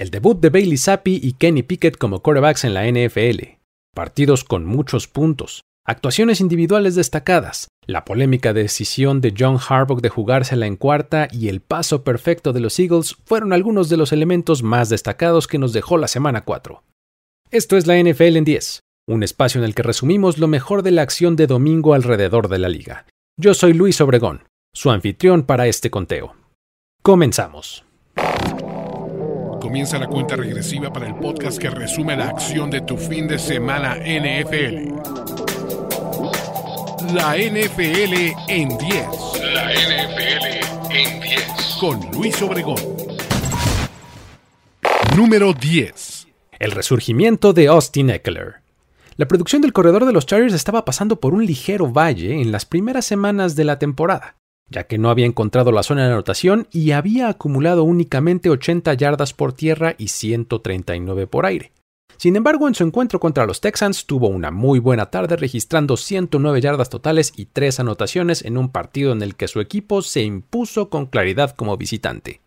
el debut de Bailey Zappi y Kenny Pickett como quarterbacks en la NFL, partidos con muchos puntos, actuaciones individuales destacadas, la polémica decisión de John Harbaugh de jugársela en cuarta y el paso perfecto de los Eagles fueron algunos de los elementos más destacados que nos dejó la semana 4. Esto es la NFL en 10, un espacio en el que resumimos lo mejor de la acción de domingo alrededor de la liga. Yo soy Luis Obregón, su anfitrión para este conteo. Comenzamos. Comienza la cuenta regresiva para el podcast que resume la acción de tu fin de semana NFL. La NFL en 10. La NFL en 10. Con Luis Obregón. Número 10. El resurgimiento de Austin Eckler. La producción del corredor de los Chargers estaba pasando por un ligero valle en las primeras semanas de la temporada ya que no había encontrado la zona de anotación y había acumulado únicamente 80 yardas por tierra y 139 por aire. Sin embargo, en su encuentro contra los Texans tuvo una muy buena tarde registrando 109 yardas totales y 3 anotaciones en un partido en el que su equipo se impuso con claridad como visitante.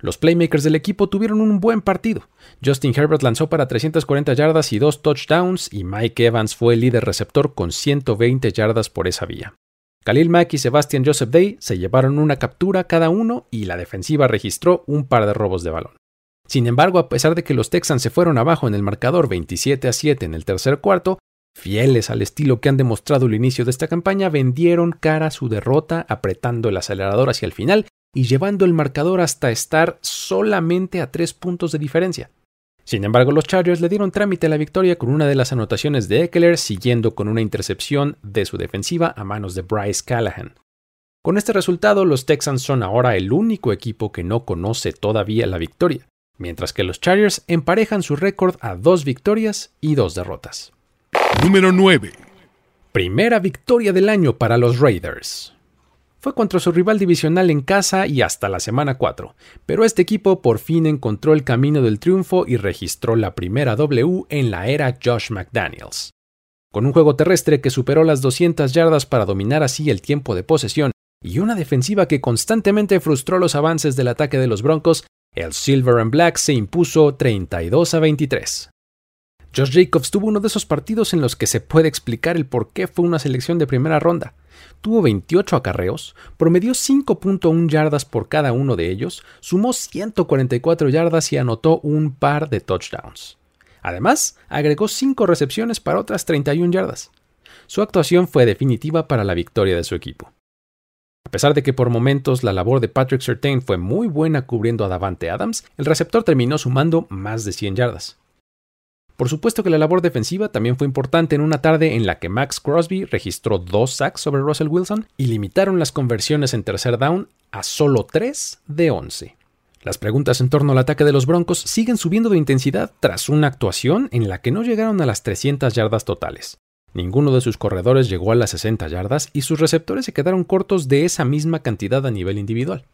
Los playmakers del equipo tuvieron un buen partido. Justin Herbert lanzó para 340 yardas y 2 touchdowns y Mike Evans fue el líder receptor con 120 yardas por esa vía. Khalil Mack y Sebastian Joseph Day se llevaron una captura cada uno y la defensiva registró un par de robos de balón. Sin embargo, a pesar de que los Texans se fueron abajo en el marcador 27 a 7 en el tercer cuarto, fieles al estilo que han demostrado el inicio de esta campaña, vendieron cara a su derrota apretando el acelerador hacia el final y llevando el marcador hasta estar solamente a tres puntos de diferencia. Sin embargo, los Chargers le dieron trámite a la victoria con una de las anotaciones de Eckler, siguiendo con una intercepción de su defensiva a manos de Bryce Callahan. Con este resultado, los Texans son ahora el único equipo que no conoce todavía la victoria, mientras que los Chargers emparejan su récord a dos victorias y dos derrotas. Número 9. Primera victoria del año para los Raiders fue contra su rival divisional en casa y hasta la semana 4, pero este equipo por fin encontró el camino del triunfo y registró la primera W en la era Josh McDaniels. Con un juego terrestre que superó las 200 yardas para dominar así el tiempo de posesión y una defensiva que constantemente frustró los avances del ataque de los Broncos, el Silver and Black se impuso 32 a 23. Josh Jacobs tuvo uno de esos partidos en los que se puede explicar el por qué fue una selección de primera ronda tuvo 28 acarreos, promedió 5.1 yardas por cada uno de ellos, sumó 144 yardas y anotó un par de touchdowns. Además, agregó 5 recepciones para otras 31 yardas. Su actuación fue definitiva para la victoria de su equipo. A pesar de que por momentos la labor de Patrick Surtain fue muy buena cubriendo a Davante Adams, el receptor terminó sumando más de 100 yardas. Por supuesto que la labor defensiva también fue importante en una tarde en la que Max Crosby registró dos sacks sobre Russell Wilson y limitaron las conversiones en tercer down a solo 3 de 11. Las preguntas en torno al ataque de los Broncos siguen subiendo de intensidad tras una actuación en la que no llegaron a las 300 yardas totales. Ninguno de sus corredores llegó a las 60 yardas y sus receptores se quedaron cortos de esa misma cantidad a nivel individual.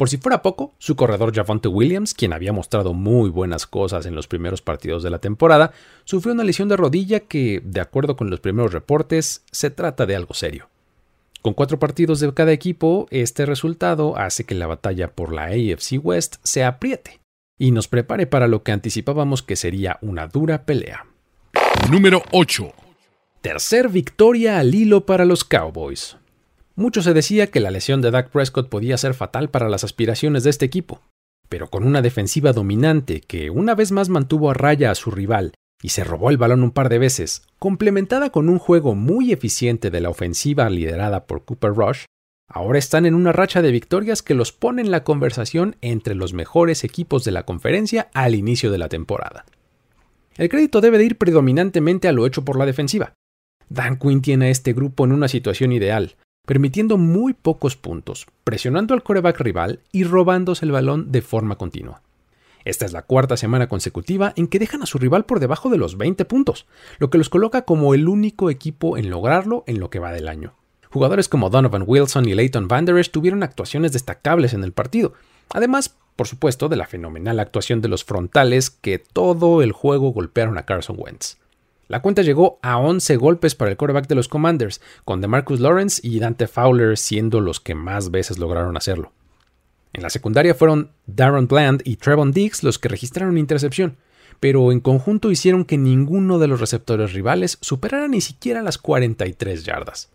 Por si fuera poco, su corredor Javonte Williams, quien había mostrado muy buenas cosas en los primeros partidos de la temporada, sufrió una lesión de rodilla que, de acuerdo con los primeros reportes, se trata de algo serio. Con cuatro partidos de cada equipo, este resultado hace que la batalla por la AFC West se apriete y nos prepare para lo que anticipábamos que sería una dura pelea. Número 8. Tercer victoria al hilo para los Cowboys. Mucho se decía que la lesión de Dak Prescott podía ser fatal para las aspiraciones de este equipo, pero con una defensiva dominante que una vez más mantuvo a raya a su rival y se robó el balón un par de veces, complementada con un juego muy eficiente de la ofensiva liderada por Cooper Rush, ahora están en una racha de victorias que los pone en la conversación entre los mejores equipos de la conferencia al inicio de la temporada. El crédito debe de ir predominantemente a lo hecho por la defensiva. Dan Quinn tiene a este grupo en una situación ideal, permitiendo muy pocos puntos, presionando al coreback rival y robándose el balón de forma continua. Esta es la cuarta semana consecutiva en que dejan a su rival por debajo de los 20 puntos, lo que los coloca como el único equipo en lograrlo en lo que va del año. Jugadores como Donovan Wilson y Leighton Van Der Esch tuvieron actuaciones destacables en el partido, además, por supuesto, de la fenomenal actuación de los frontales que todo el juego golpearon a Carson Wentz. La cuenta llegó a 11 golpes para el quarterback de los Commanders, con DeMarcus Lawrence y Dante Fowler siendo los que más veces lograron hacerlo. En la secundaria fueron Darren Bland y Trevon Diggs los que registraron intercepción, pero en conjunto hicieron que ninguno de los receptores rivales superara ni siquiera las 43 yardas.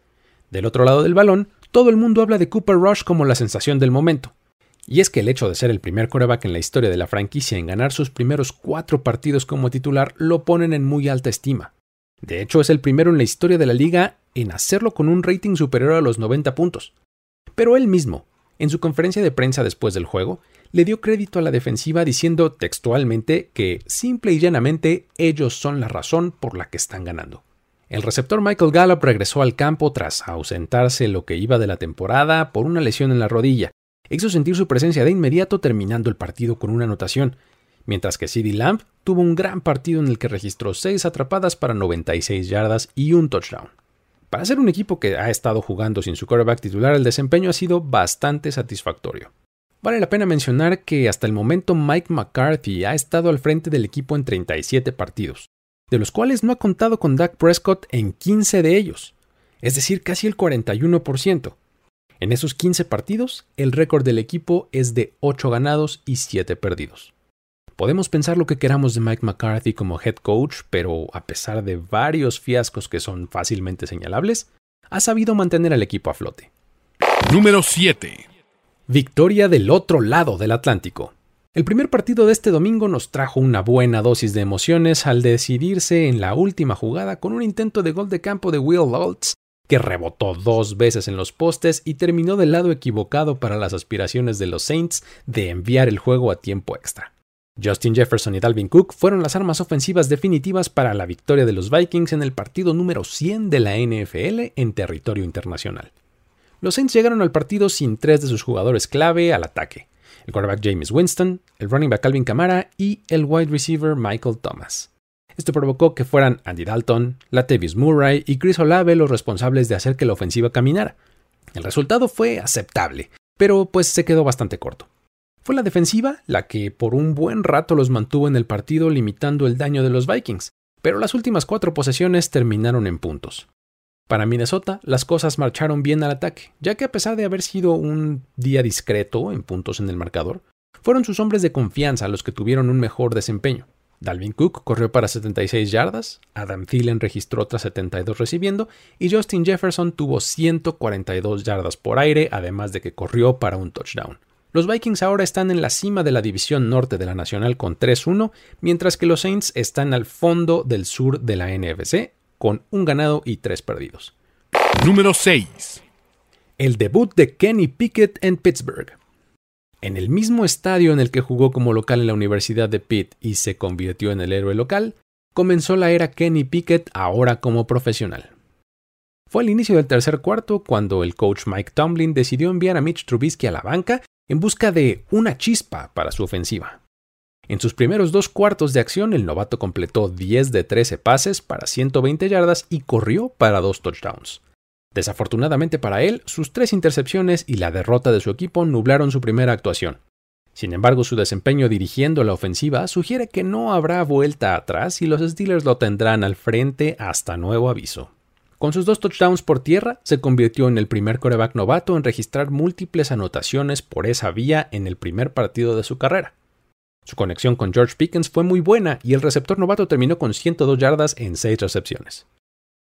Del otro lado del balón, todo el mundo habla de Cooper Rush como la sensación del momento. Y es que el hecho de ser el primer coreback en la historia de la franquicia en ganar sus primeros cuatro partidos como titular lo ponen en muy alta estima. De hecho, es el primero en la historia de la liga en hacerlo con un rating superior a los 90 puntos. Pero él mismo, en su conferencia de prensa después del juego, le dio crédito a la defensiva diciendo textualmente que simple y llanamente ellos son la razón por la que están ganando. El receptor Michael Gallup regresó al campo tras ausentarse lo que iba de la temporada por una lesión en la rodilla. Hizo sentir su presencia de inmediato terminando el partido con una anotación, mientras que CeeDee Lamb tuvo un gran partido en el que registró 6 atrapadas para 96 yardas y un touchdown. Para ser un equipo que ha estado jugando sin su quarterback titular, el desempeño ha sido bastante satisfactorio. Vale la pena mencionar que hasta el momento Mike McCarthy ha estado al frente del equipo en 37 partidos, de los cuales no ha contado con Dak Prescott en 15 de ellos, es decir, casi el 41%. En esos 15 partidos, el récord del equipo es de 8 ganados y 7 perdidos. Podemos pensar lo que queramos de Mike McCarthy como head coach, pero a pesar de varios fiascos que son fácilmente señalables, ha sabido mantener al equipo a flote. Número 7. Victoria del otro lado del Atlántico. El primer partido de este domingo nos trajo una buena dosis de emociones al decidirse en la última jugada con un intento de gol de campo de Will Lutz que rebotó dos veces en los postes y terminó del lado equivocado para las aspiraciones de los Saints de enviar el juego a tiempo extra. Justin Jefferson y Dalvin Cook fueron las armas ofensivas definitivas para la victoria de los Vikings en el partido número 100 de la NFL en territorio internacional. Los Saints llegaron al partido sin tres de sus jugadores clave al ataque, el quarterback James Winston, el running back Calvin Kamara y el wide receiver Michael Thomas. Esto provocó que fueran Andy Dalton, Latavius Murray y Chris Olave los responsables de hacer que la ofensiva caminara. El resultado fue aceptable, pero pues se quedó bastante corto. Fue la defensiva la que por un buen rato los mantuvo en el partido limitando el daño de los Vikings, pero las últimas cuatro posesiones terminaron en puntos. Para Minnesota, las cosas marcharon bien al ataque, ya que a pesar de haber sido un día discreto en puntos en el marcador, fueron sus hombres de confianza los que tuvieron un mejor desempeño. Dalvin Cook corrió para 76 yardas, Adam Thielen registró otras 72 recibiendo y Justin Jefferson tuvo 142 yardas por aire, además de que corrió para un touchdown. Los Vikings ahora están en la cima de la división norte de la Nacional con 3-1, mientras que los Saints están al fondo del sur de la NFC con un ganado y tres perdidos. Número 6. El debut de Kenny Pickett en Pittsburgh. En el mismo estadio en el que jugó como local en la Universidad de Pitt y se convirtió en el héroe local, comenzó la era Kenny Pickett ahora como profesional. Fue al inicio del tercer cuarto cuando el coach Mike Tomlin decidió enviar a Mitch Trubisky a la banca en busca de una chispa para su ofensiva. En sus primeros dos cuartos de acción, el novato completó 10 de 13 pases para 120 yardas y corrió para dos touchdowns. Desafortunadamente para él, sus tres intercepciones y la derrota de su equipo nublaron su primera actuación. Sin embargo, su desempeño dirigiendo la ofensiva sugiere que no habrá vuelta atrás y los Steelers lo tendrán al frente hasta nuevo aviso. Con sus dos touchdowns por tierra, se convirtió en el primer coreback novato en registrar múltiples anotaciones por esa vía en el primer partido de su carrera. Su conexión con George Pickens fue muy buena y el receptor novato terminó con 102 yardas en 6 recepciones.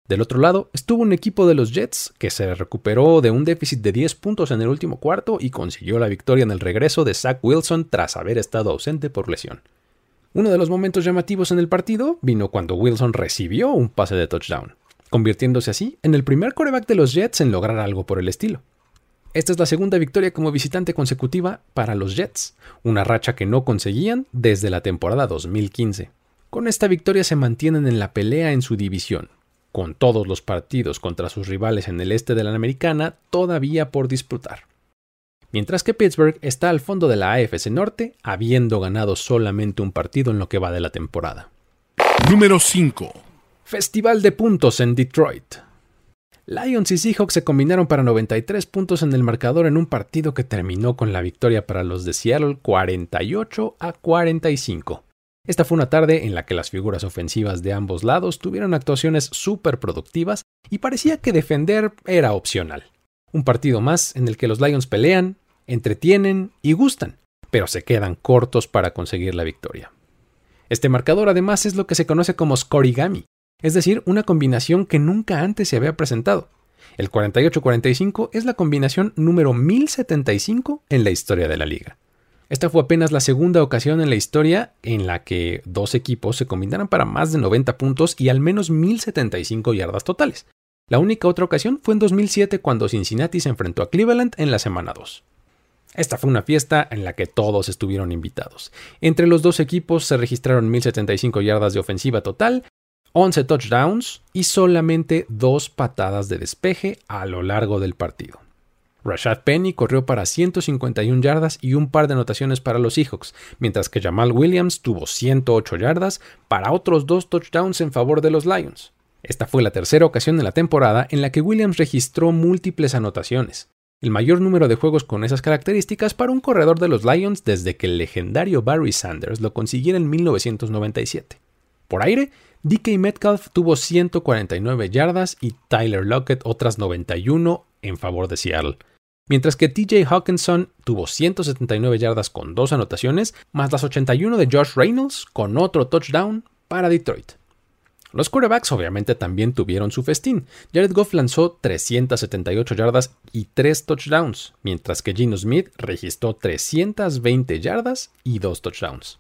Del otro lado estuvo un equipo de los Jets que se recuperó de un déficit de 10 puntos en el último cuarto y consiguió la victoria en el regreso de Zach Wilson tras haber estado ausente por lesión. Uno de los momentos llamativos en el partido vino cuando Wilson recibió un pase de touchdown, convirtiéndose así en el primer coreback de los Jets en lograr algo por el estilo. Esta es la segunda victoria como visitante consecutiva para los Jets, una racha que no conseguían desde la temporada 2015. Con esta victoria se mantienen en la pelea en su división, con todos los partidos contra sus rivales en el este de la Americana todavía por disputar. Mientras que Pittsburgh está al fondo de la AFC Norte, habiendo ganado solamente un partido en lo que va de la temporada. Número 5. Festival de puntos en Detroit. Lions y Seahawks se combinaron para 93 puntos en el marcador en un partido que terminó con la victoria para los de Seattle 48 a 45. Esta fue una tarde en la que las figuras ofensivas de ambos lados tuvieron actuaciones súper productivas y parecía que defender era opcional. Un partido más en el que los Lions pelean, entretienen y gustan, pero se quedan cortos para conseguir la victoria. Este marcador además es lo que se conoce como scorigami, es decir, una combinación que nunca antes se había presentado. El 48-45 es la combinación número 1075 en la historia de la liga. Esta fue apenas la segunda ocasión en la historia en la que dos equipos se combinaran para más de 90 puntos y al menos 1075 yardas totales. La única otra ocasión fue en 2007 cuando Cincinnati se enfrentó a Cleveland en la semana 2. Esta fue una fiesta en la que todos estuvieron invitados. Entre los dos equipos se registraron 1075 yardas de ofensiva total 11 touchdowns y solamente dos patadas de despeje a lo largo del partido. Rashad Penny corrió para 151 yardas y un par de anotaciones para los Seahawks, mientras que Jamal Williams tuvo 108 yardas para otros dos touchdowns en favor de los Lions. Esta fue la tercera ocasión en la temporada en la que Williams registró múltiples anotaciones, el mayor número de juegos con esas características para un corredor de los Lions desde que el legendario Barry Sanders lo consiguiera en 1997. Por aire, DK Metcalf tuvo 149 yardas y Tyler Lockett otras 91 en favor de Seattle. Mientras que TJ Hawkinson tuvo 179 yardas con dos anotaciones, más las 81 de Josh Reynolds con otro touchdown para Detroit. Los quarterbacks obviamente también tuvieron su festín. Jared Goff lanzó 378 yardas y 3 touchdowns, mientras que Gino Smith registró 320 yardas y 2 touchdowns.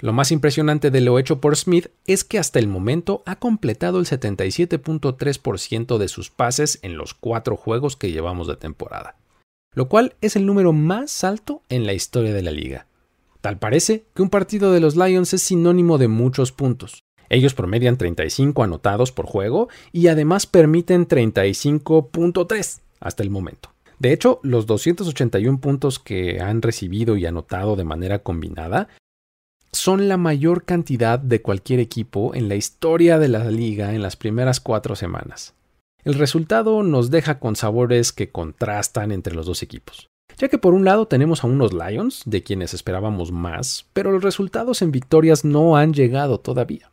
Lo más impresionante de lo hecho por Smith es que hasta el momento ha completado el 77.3% de sus pases en los cuatro juegos que llevamos de temporada, lo cual es el número más alto en la historia de la liga. Tal parece que un partido de los Lions es sinónimo de muchos puntos. Ellos promedian 35 anotados por juego y además permiten 35.3 hasta el momento. De hecho, los 281 puntos que han recibido y anotado de manera combinada son la mayor cantidad de cualquier equipo en la historia de la liga en las primeras cuatro semanas. El resultado nos deja con sabores que contrastan entre los dos equipos, ya que por un lado tenemos a unos Lions, de quienes esperábamos más, pero los resultados en victorias no han llegado todavía.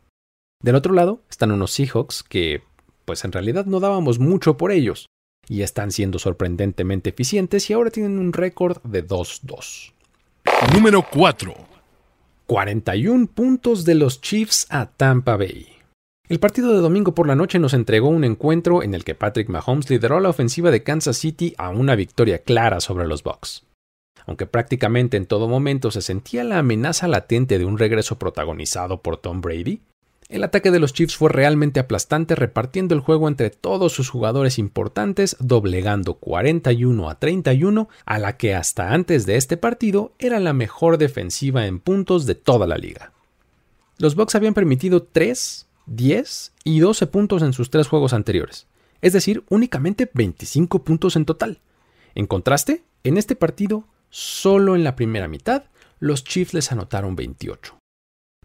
Del otro lado están unos Seahawks que, pues en realidad no dábamos mucho por ellos, y están siendo sorprendentemente eficientes y ahora tienen un récord de 2-2. Número 4. 41 puntos de los Chiefs a Tampa Bay. El partido de domingo por la noche nos entregó un encuentro en el que Patrick Mahomes lideró la ofensiva de Kansas City a una victoria clara sobre los Bucks. Aunque prácticamente en todo momento se sentía la amenaza latente de un regreso protagonizado por Tom Brady, el ataque de los Chiefs fue realmente aplastante repartiendo el juego entre todos sus jugadores importantes, doblegando 41 a 31 a la que hasta antes de este partido era la mejor defensiva en puntos de toda la liga. Los Bucks habían permitido 3, 10 y 12 puntos en sus tres juegos anteriores, es decir, únicamente 25 puntos en total. En contraste, en este partido, solo en la primera mitad, los Chiefs les anotaron 28.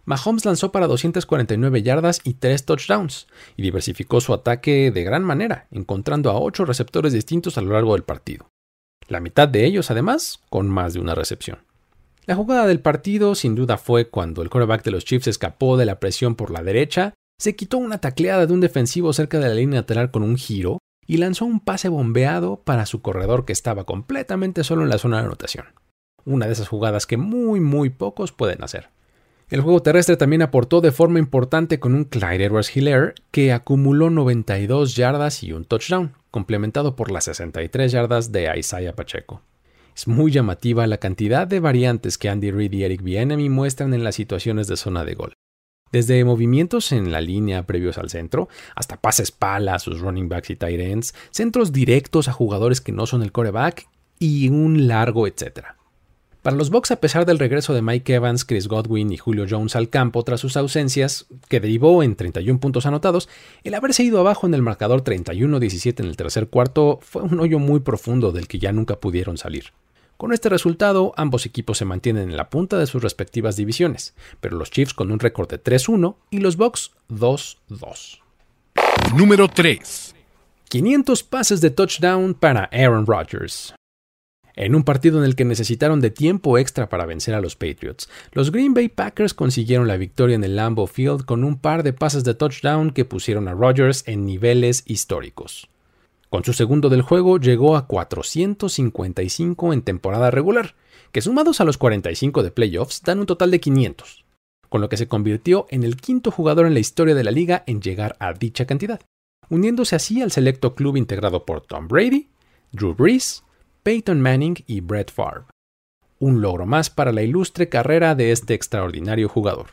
Mahomes lanzó para 249 yardas y 3 touchdowns, y diversificó su ataque de gran manera, encontrando a 8 receptores distintos a lo largo del partido. La mitad de ellos, además, con más de una recepción. La jugada del partido sin duda fue cuando el quarterback de los Chiefs escapó de la presión por la derecha, se quitó una tacleada de un defensivo cerca de la línea lateral con un giro y lanzó un pase bombeado para su corredor que estaba completamente solo en la zona de anotación. Una de esas jugadas que muy muy pocos pueden hacer. El juego terrestre también aportó de forma importante con un Clyde Edwards Hilaire que acumuló 92 yardas y un touchdown, complementado por las 63 yardas de Isaiah Pacheco. Es muy llamativa la cantidad de variantes que Andy Reid y Eric Bieniemy muestran en las situaciones de zona de gol. Desde movimientos en la línea previos al centro, hasta pases pala a sus running backs y tight ends, centros directos a jugadores que no son el coreback y un largo etcétera. Para los Bucks, a pesar del regreso de Mike Evans, Chris Godwin y Julio Jones al campo tras sus ausencias, que derivó en 31 puntos anotados, el haberse ido abajo en el marcador 31-17 en el tercer cuarto fue un hoyo muy profundo del que ya nunca pudieron salir. Con este resultado, ambos equipos se mantienen en la punta de sus respectivas divisiones, pero los Chiefs con un récord de 3-1 y los Bucks 2-2. Número 3. 500 pases de touchdown para Aaron Rodgers. En un partido en el que necesitaron de tiempo extra para vencer a los Patriots, los Green Bay Packers consiguieron la victoria en el Lambeau Field con un par de pases de touchdown que pusieron a Rodgers en niveles históricos. Con su segundo del juego llegó a 455 en temporada regular, que sumados a los 45 de playoffs dan un total de 500, con lo que se convirtió en el quinto jugador en la historia de la liga en llegar a dicha cantidad, uniéndose así al selecto club integrado por Tom Brady, Drew Brees, Peyton Manning y Brett Favre. Un logro más para la ilustre carrera de este extraordinario jugador.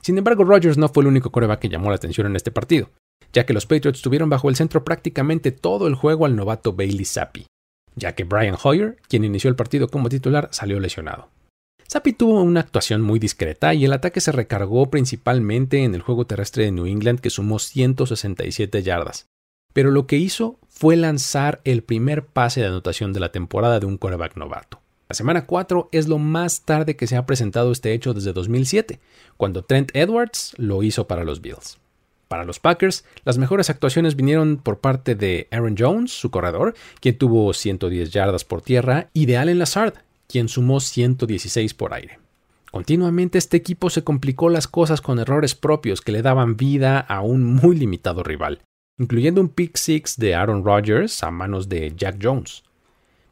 Sin embargo, Rodgers no fue el único coreback que llamó la atención en este partido ya que los Patriots tuvieron bajo el centro prácticamente todo el juego al novato Bailey Zappi, ya que Brian Hoyer, quien inició el partido como titular, salió lesionado. Zappi tuvo una actuación muy discreta y el ataque se recargó principalmente en el juego terrestre de New England que sumó 167 yardas. Pero lo que hizo fue lanzar el primer pase de anotación de la temporada de un quarterback novato. La semana 4 es lo más tarde que se ha presentado este hecho desde 2007, cuando Trent Edwards lo hizo para los Bills. Para los Packers, las mejores actuaciones vinieron por parte de Aaron Jones, su corredor, quien tuvo 110 yardas por tierra, y de Allen Lazard, quien sumó 116 por aire. Continuamente este equipo se complicó las cosas con errores propios que le daban vida a un muy limitado rival, incluyendo un pick six de Aaron Rodgers a manos de Jack Jones.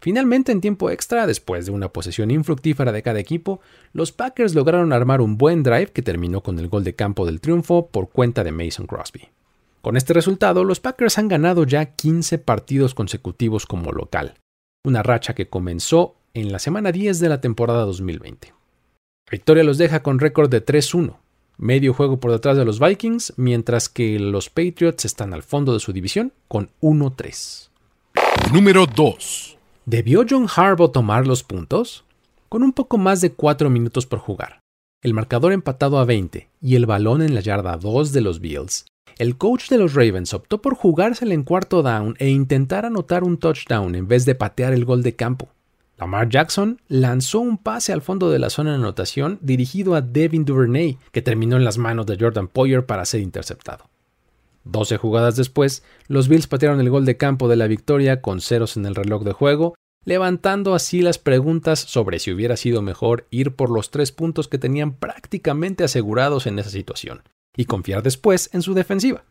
Finalmente, en tiempo extra, después de una posesión infructífera de cada equipo, los Packers lograron armar un buen drive que terminó con el gol de campo del triunfo por cuenta de Mason Crosby. Con este resultado, los Packers han ganado ya 15 partidos consecutivos como local, una racha que comenzó en la semana 10 de la temporada 2020. La victoria los deja con récord de 3-1, medio juego por detrás de los Vikings, mientras que los Patriots están al fondo de su división con 1-3. Número 2. ¿Debió John Harbaugh tomar los puntos? Con un poco más de 4 minutos por jugar, el marcador empatado a 20 y el balón en la yarda 2 de los Bills, el coach de los Ravens optó por jugársela en cuarto down e intentar anotar un touchdown en vez de patear el gol de campo. Lamar Jackson lanzó un pase al fondo de la zona de anotación dirigido a Devin Duvernay, que terminó en las manos de Jordan Poyer para ser interceptado. 12 jugadas después, los Bills patearon el gol de campo de la victoria con ceros en el reloj de juego, levantando así las preguntas sobre si hubiera sido mejor ir por los tres puntos que tenían prácticamente asegurados en esa situación, y confiar después en su defensiva.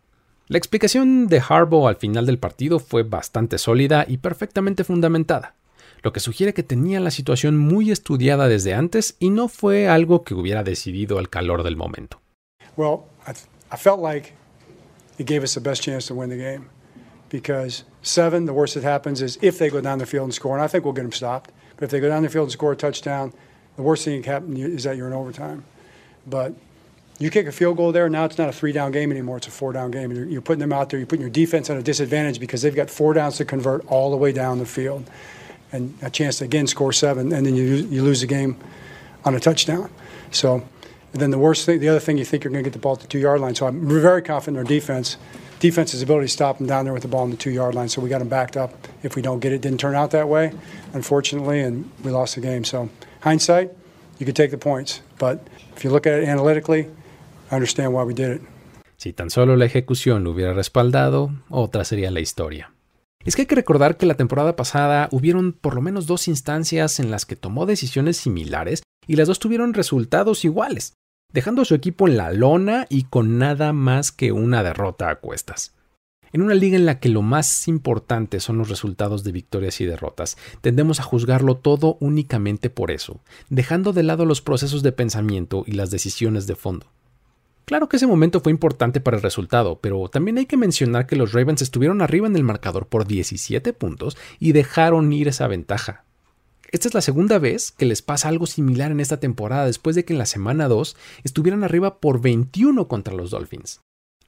La explicación de Harbaugh al final del partido fue bastante sólida y perfectamente fundamentada, lo que sugiere que tenía la situación muy estudiada desde antes y no fue algo que hubiera decidido al calor del momento. Well, I felt like it gave us the best chance to win the game. Because seven, the worst that happens is if they go down the field and score, and I think we'll get them stopped. But if they go down the field and score a touchdown, the worst thing that can happen is that you're in overtime. But you kick a field goal there, now it's not a three down game anymore, it's a four down game. You're, you're putting them out there, you're putting your defense at a disadvantage because they've got four downs to convert all the way down the field. And a chance to again score seven, and then you, you lose the game on a touchdown. So and then the worst thing, the other thing, you think you're going to get the ball at the two yard line. So I'm very confident in our defense. Defense's ability to stop them down there with the ball on the two yard line. So we got them backed up if we don't get it. Didn't turn out that way, unfortunately, and we lost the game. So hindsight, you could take the points. But if you look at it analytically, I understand why we did it. Si tan solo la ejecución lo hubiera respaldado, otra sería la historia. Es que hay que recordar que la temporada pasada hubieron por lo menos dos instancias en las que tomó decisiones similares y las dos tuvieron resultados iguales dejando a su equipo en la lona y con nada más que una derrota a cuestas. En una liga en la que lo más importante son los resultados de victorias y derrotas, tendemos a juzgarlo todo únicamente por eso, dejando de lado los procesos de pensamiento y las decisiones de fondo. Claro que ese momento fue importante para el resultado, pero también hay que mencionar que los Ravens estuvieron arriba en el marcador por 17 puntos y dejaron ir esa ventaja. Esta es la segunda vez que les pasa algo similar en esta temporada después de que en la semana 2 estuvieran arriba por 21 contra los Dolphins.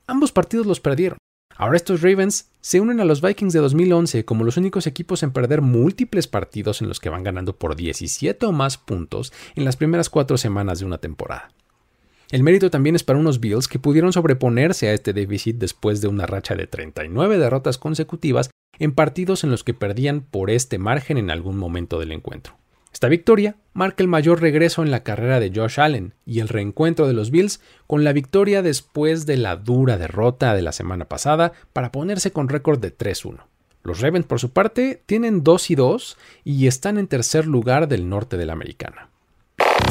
Ambos partidos los perdieron. Ahora estos Ravens se unen a los Vikings de 2011 como los únicos equipos en perder múltiples partidos en los que van ganando por 17 o más puntos en las primeras cuatro semanas de una temporada. El mérito también es para unos Bills que pudieron sobreponerse a este déficit después de una racha de 39 derrotas consecutivas en partidos en los que perdían por este margen en algún momento del encuentro. Esta victoria marca el mayor regreso en la carrera de Josh Allen y el reencuentro de los Bills con la victoria después de la dura derrota de la semana pasada para ponerse con récord de 3-1. Los Ravens, por su parte, tienen 2 y 2 y están en tercer lugar del norte de la americana.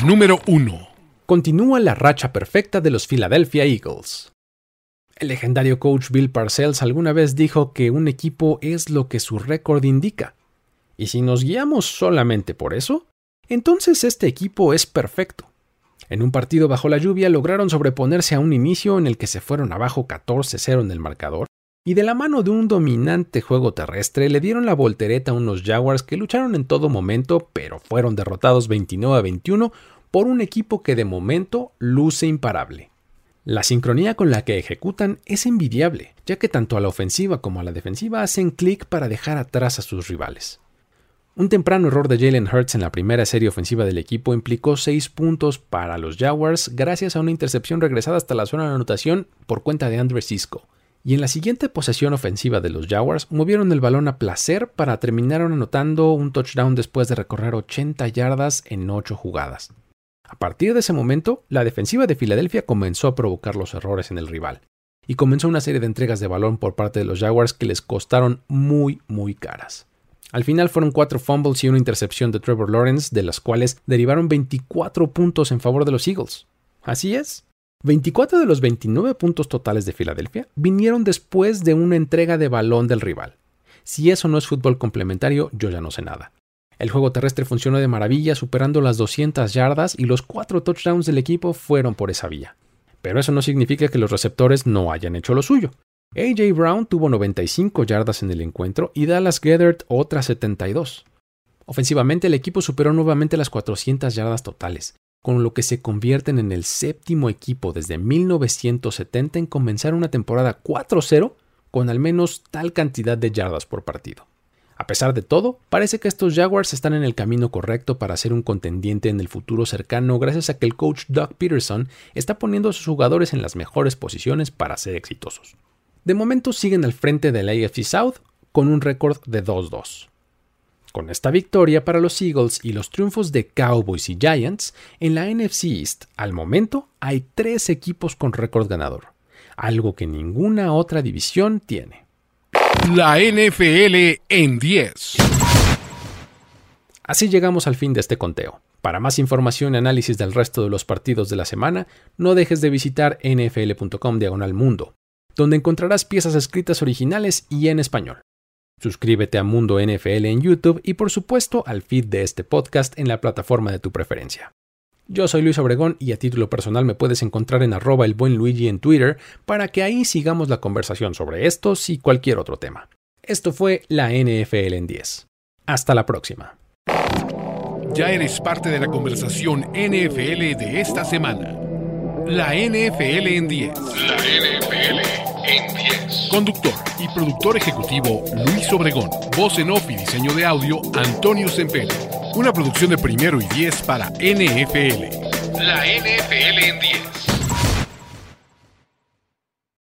Número 1 continúa la racha perfecta de los Philadelphia Eagles. El legendario coach Bill Parcells alguna vez dijo que un equipo es lo que su récord indica. Y si nos guiamos solamente por eso, entonces este equipo es perfecto. En un partido bajo la lluvia lograron sobreponerse a un inicio en el que se fueron abajo 14-0 en el marcador, y de la mano de un dominante juego terrestre le dieron la voltereta a unos Jaguars que lucharon en todo momento, pero fueron derrotados 29 21 por un equipo que de momento luce imparable. La sincronía con la que ejecutan es envidiable, ya que tanto a la ofensiva como a la defensiva hacen clic para dejar atrás a sus rivales. Un temprano error de Jalen Hurts en la primera serie ofensiva del equipo implicó 6 puntos para los Jaguars gracias a una intercepción regresada hasta la zona de anotación por cuenta de Andre Cisco. Y en la siguiente posesión ofensiva de los Jaguars movieron el balón a placer para terminar anotando un touchdown después de recorrer 80 yardas en 8 jugadas. A partir de ese momento, la defensiva de Filadelfia comenzó a provocar los errores en el rival, y comenzó una serie de entregas de balón por parte de los Jaguars que les costaron muy, muy caras. Al final fueron cuatro fumbles y una intercepción de Trevor Lawrence, de las cuales derivaron 24 puntos en favor de los Eagles. Así es. 24 de los 29 puntos totales de Filadelfia vinieron después de una entrega de balón del rival. Si eso no es fútbol complementario, yo ya no sé nada. El juego terrestre funcionó de maravilla, superando las 200 yardas y los cuatro touchdowns del equipo fueron por esa vía. Pero eso no significa que los receptores no hayan hecho lo suyo. AJ Brown tuvo 95 yardas en el encuentro y Dallas Gethert otras 72. Ofensivamente el equipo superó nuevamente las 400 yardas totales, con lo que se convierten en el séptimo equipo desde 1970 en comenzar una temporada 4-0 con al menos tal cantidad de yardas por partido. A pesar de todo, parece que estos Jaguars están en el camino correcto para ser un contendiente en el futuro cercano gracias a que el coach Doug Peterson está poniendo a sus jugadores en las mejores posiciones para ser exitosos. De momento siguen al frente del AFC South con un récord de 2-2. Con esta victoria para los Eagles y los triunfos de Cowboys y Giants, en la NFC East, al momento, hay tres equipos con récord ganador, algo que ninguna otra división tiene. La NFL en 10. Así llegamos al fin de este conteo. Para más información y análisis del resto de los partidos de la semana, no dejes de visitar nfl.com diagonal mundo, donde encontrarás piezas escritas originales y en español. Suscríbete a Mundo NFL en YouTube y por supuesto al feed de este podcast en la plataforma de tu preferencia. Yo soy Luis Obregón y a título personal me puedes encontrar en arroba el buen Luigi en Twitter para que ahí sigamos la conversación sobre estos y cualquier otro tema. Esto fue la NFL en 10. Hasta la próxima. Ya eres parte de la conversación NFL de esta semana. La NFL en 10. La NFL en 10. Conductor y productor ejecutivo Luis Obregón. Voz en off y diseño de audio Antonio Sempere. Una producción de primero y 10 para NFL. La NFL en 10.